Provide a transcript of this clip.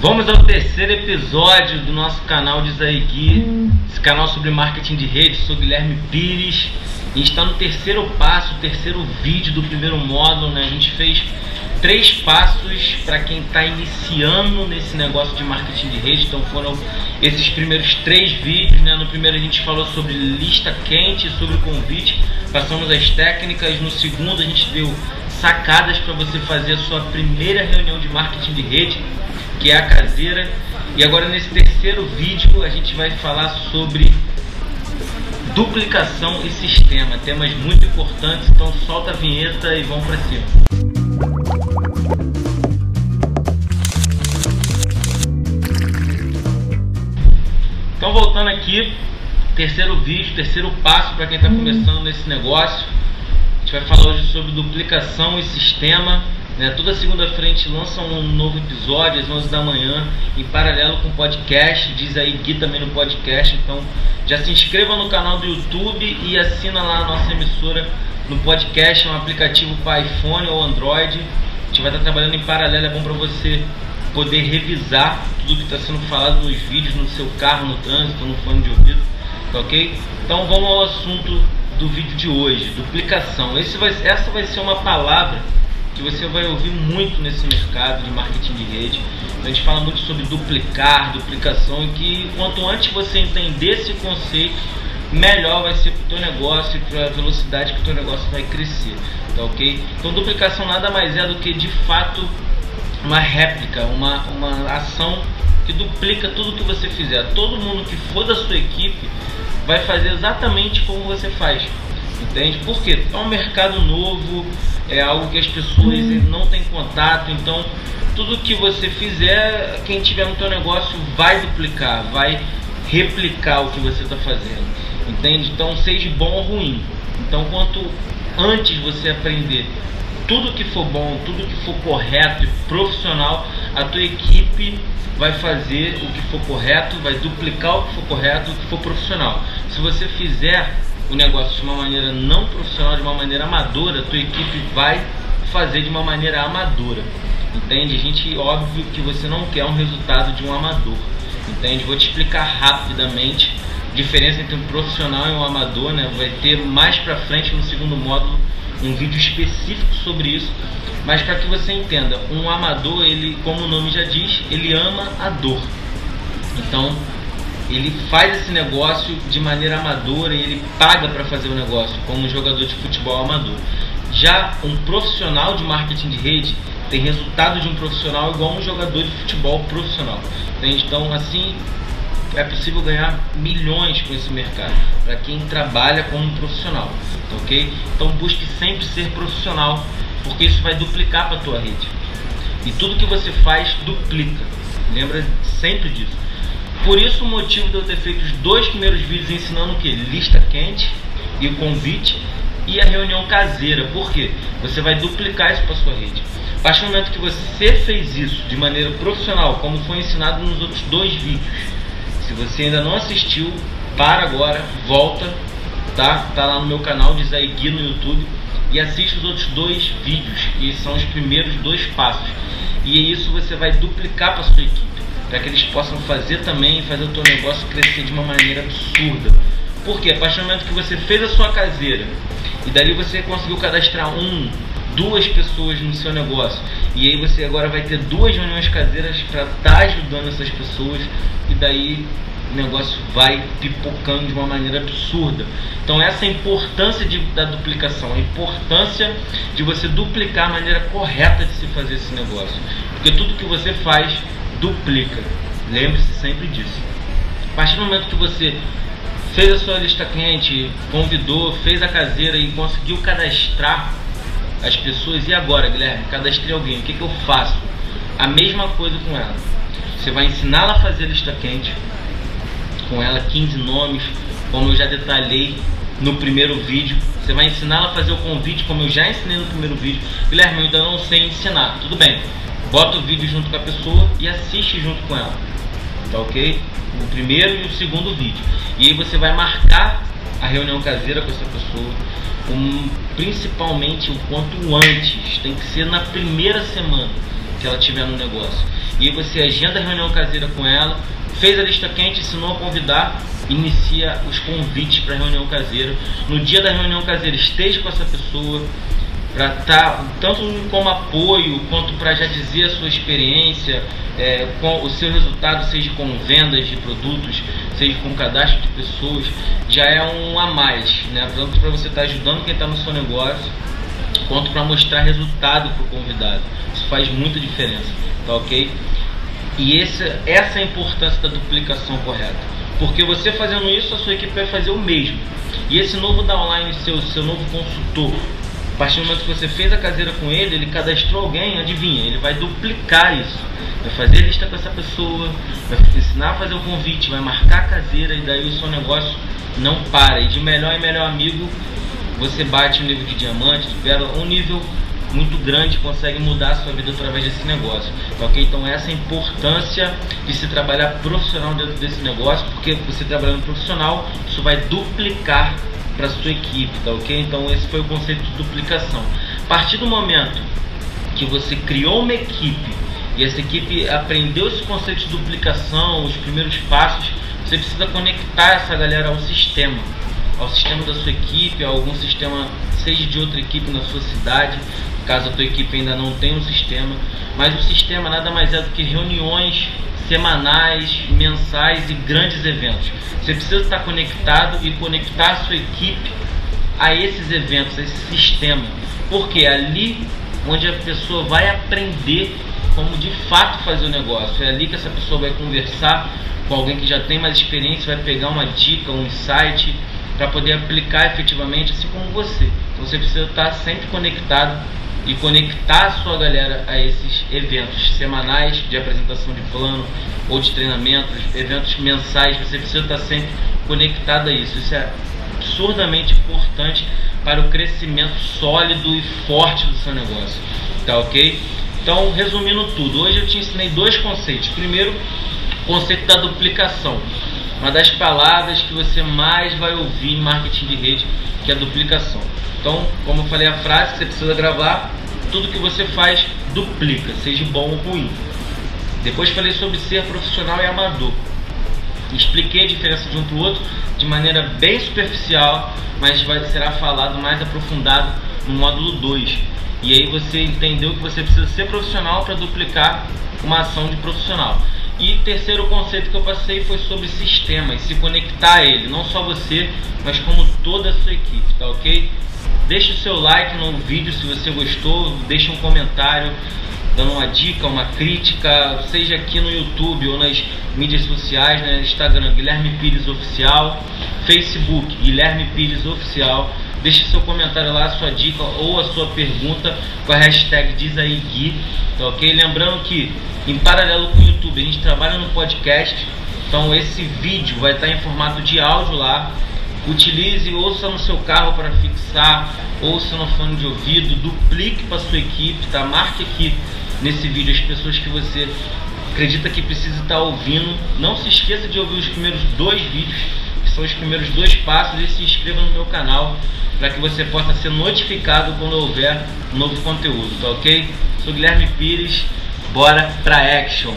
Vamos ao terceiro episódio do nosso canal de Zaigui, esse canal sobre marketing de rede, sou Guilherme Pires. Gente está no terceiro passo, terceiro vídeo do primeiro módulo, né? A gente fez três passos para quem está iniciando nesse negócio de marketing de rede. Então foram esses primeiros três vídeos, né? No primeiro a gente falou sobre lista quente, sobre convite, passamos as técnicas. No segundo a gente deu sacadas para você fazer a sua primeira reunião de marketing de rede que é a caseira. E agora nesse terceiro vídeo a gente vai falar sobre duplicação e sistema, temas muito importantes, então solta a vinheta e vamos para cima. Então voltando aqui, terceiro vídeo, terceiro passo para quem está começando nesse negócio. A gente vai falar hoje sobre duplicação e sistema. Né? Toda segunda-feira a gente lança um novo episódio às 11 da manhã, em paralelo com o podcast. Diz aí Gui também no podcast. Então já se inscreva no canal do YouTube e assina lá a nossa emissora no podcast. É um aplicativo para iPhone ou Android. A gente vai estar trabalhando em paralelo. É bom para você poder revisar tudo que está sendo falado nos vídeos, no seu carro, no trânsito, no fone de ouvido. Tá ok? Então vamos ao assunto do vídeo de hoje: duplicação. Vai, essa vai ser uma palavra que você vai ouvir muito nesse mercado de marketing de rede. A gente fala muito sobre duplicar, duplicação e que quanto antes você entender esse conceito, melhor vai ser para o teu negócio e para a velocidade que o teu negócio vai crescer, tá ok? Então duplicação nada mais é do que de fato uma réplica, uma, uma ação que duplica tudo que você fizer. Todo mundo que for da sua equipe vai fazer exatamente como você faz. Entende? Porque é um mercado novo, é algo que as pessoas não têm contato, então tudo que você fizer, quem tiver no teu negócio vai duplicar, vai replicar o que você está fazendo. Entende? Então seja bom ou ruim. Então quanto antes você aprender tudo que for bom, tudo que for correto e profissional, a tua equipe vai fazer o que for correto, vai duplicar o que for correto, o que for profissional. Se você fizer o negócio de uma maneira não profissional, de uma maneira amadora, tua equipe vai fazer de uma maneira amadora. Entende? A gente, óbvio que você não quer um resultado de um amador. Entende? Vou te explicar rapidamente a diferença entre um profissional e um amador, né? Vai ter mais pra frente no segundo módulo um vídeo específico sobre isso, mas para que você entenda, um amador, ele, como o nome já diz, ele ama a dor. Então, ele faz esse negócio de maneira amadora e ele paga para fazer o negócio, como um jogador de futebol amador. Já um profissional de marketing de rede tem resultado de um profissional igual um jogador de futebol profissional. Então, assim, é possível ganhar milhões com esse mercado para quem trabalha como um profissional, ok? Então, busque sempre ser profissional, porque isso vai duplicar para a tua rede. E tudo que você faz duplica. Lembra sempre disso. Por isso o motivo de eu ter feito os dois primeiros vídeos ensinando o que? Lista quente e o convite e a reunião caseira. Por quê? Você vai duplicar isso para sua rede. A partir do momento que você fez isso de maneira profissional, como foi ensinado nos outros dois vídeos, se você ainda não assistiu, para agora, volta, tá? Tá lá no meu canal de Zaigui no YouTube e assiste os outros dois vídeos, que são os primeiros dois passos. E isso você vai duplicar para sua equipe para que eles possam fazer também fazer o teu negócio crescer de uma maneira absurda. Porque a partir do momento que você fez a sua caseira e dali você conseguiu cadastrar um, duas pessoas no seu negócio e aí você agora vai ter duas reuniões caseiras para estar tá ajudando essas pessoas e daí o negócio vai pipocando de uma maneira absurda. Então essa é a importância de, da duplicação, a importância de você duplicar a maneira correta de se fazer esse negócio. Porque tudo que você faz duplica. Lembre-se sempre disso. A partir do momento que você fez a sua lista quente, convidou, fez a caseira e conseguiu cadastrar as pessoas, e agora, Guilherme? Cadastrei alguém, o que, que eu faço? A mesma coisa com ela. Você vai ensiná-la a fazer lista quente, com ela 15 nomes, como eu já detalhei no primeiro vídeo. Você vai ensiná-la a fazer o convite, como eu já ensinei no primeiro vídeo. Guilherme, eu ainda não sei ensinar. Tudo bem bota o vídeo junto com a pessoa e assiste junto com ela. Tá ok? O primeiro e o segundo vídeo. E aí você vai marcar a reunião caseira com essa pessoa, um, principalmente o quanto antes. Tem que ser na primeira semana que ela tiver no negócio. E aí você agenda a reunião caseira com ela, fez a lista quente, ensinou a convidar, inicia os convites para a reunião caseira. No dia da reunião caseira, esteja com essa pessoa para estar tá, tanto como apoio quanto para já dizer a sua experiência, é, com o seu resultado, seja com vendas de produtos, seja com cadastro de pessoas, já é um a mais, né? Tanto para você estar tá ajudando quem está no seu negócio, quanto para mostrar resultado para o convidado. Isso faz muita diferença, tá ok? E esse, essa é a importância da duplicação correta. Porque você fazendo isso, a sua equipe vai fazer o mesmo. E esse novo downline, seu, seu novo consultor, a partir do momento que você fez a caseira com ele, ele cadastrou alguém, adivinha, ele vai duplicar isso. Vai fazer lista com essa pessoa, vai ensinar a fazer o convite, vai marcar a caseira e daí o seu negócio não para. E de melhor em melhor amigo, você bate o nível de diamante, de pérola, um nível muito grande consegue mudar a sua vida através desse negócio. Ok? Então essa é a importância de se trabalhar profissional dentro desse negócio, porque você trabalhando profissional, isso vai duplicar para sua equipe, tá ok? Então esse foi o conceito de duplicação. A partir do momento que você criou uma equipe e essa equipe aprendeu esse conceito de duplicação, os primeiros passos, você precisa conectar essa galera ao sistema, ao sistema da sua equipe, a algum sistema, seja de outra equipe na sua cidade, caso a tua equipe ainda não tenha um sistema, mas o sistema nada mais é do que reuniões semanais, mensais e grandes eventos. Você precisa estar conectado e conectar a sua equipe a esses eventos, a esse sistema, porque é ali onde a pessoa vai aprender como de fato fazer o negócio. É ali que essa pessoa vai conversar com alguém que já tem mais experiência, vai pegar uma dica, um insight para poder aplicar efetivamente, assim como você. Então você precisa estar sempre conectado e conectar a sua galera a esses eventos semanais de apresentação de plano ou de treinamentos, eventos mensais, você precisa estar sempre conectado a isso. Isso é absurdamente importante para o crescimento sólido e forte do seu negócio. Tá ok? Então, resumindo tudo, hoje eu te ensinei dois conceitos. Primeiro, o conceito da duplicação. Uma das palavras que você mais vai ouvir em marketing de rede, que é duplicação. Então, como eu falei a frase que você precisa gravar, tudo que você faz duplica, seja bom ou ruim. Depois falei sobre ser profissional e amador. Expliquei a diferença de um para o outro de maneira bem superficial, mas vai, será falado mais aprofundado no módulo 2. E aí você entendeu que você precisa ser profissional para duplicar uma ação de profissional. E terceiro conceito que eu passei foi sobre sistemas, se conectar a ele, não só você, mas como toda a sua equipe, tá ok? Deixe o seu like no vídeo se você gostou, deixe um comentário dando uma dica, uma crítica, seja aqui no YouTube ou nas mídias sociais, né? Instagram Guilherme Pires Oficial, Facebook Guilherme Pires Oficial. Deixe seu comentário lá, sua dica ou a sua pergunta com a hashtag diz aí Gui, tá ok? Lembrando que em paralelo com o YouTube a gente trabalha no podcast, então esse vídeo vai estar em formato de áudio lá Utilize, ouça no seu carro para fixar, ouça no fone de ouvido, duplique para sua equipe, tá? Marque aqui nesse vídeo as pessoas que você acredita que precisa estar ouvindo. Não se esqueça de ouvir os primeiros dois vídeos, que são os primeiros dois passos, e se inscreva no meu canal para que você possa ser notificado quando houver novo conteúdo, tá ok? Sou Guilherme Pires, bora pra action!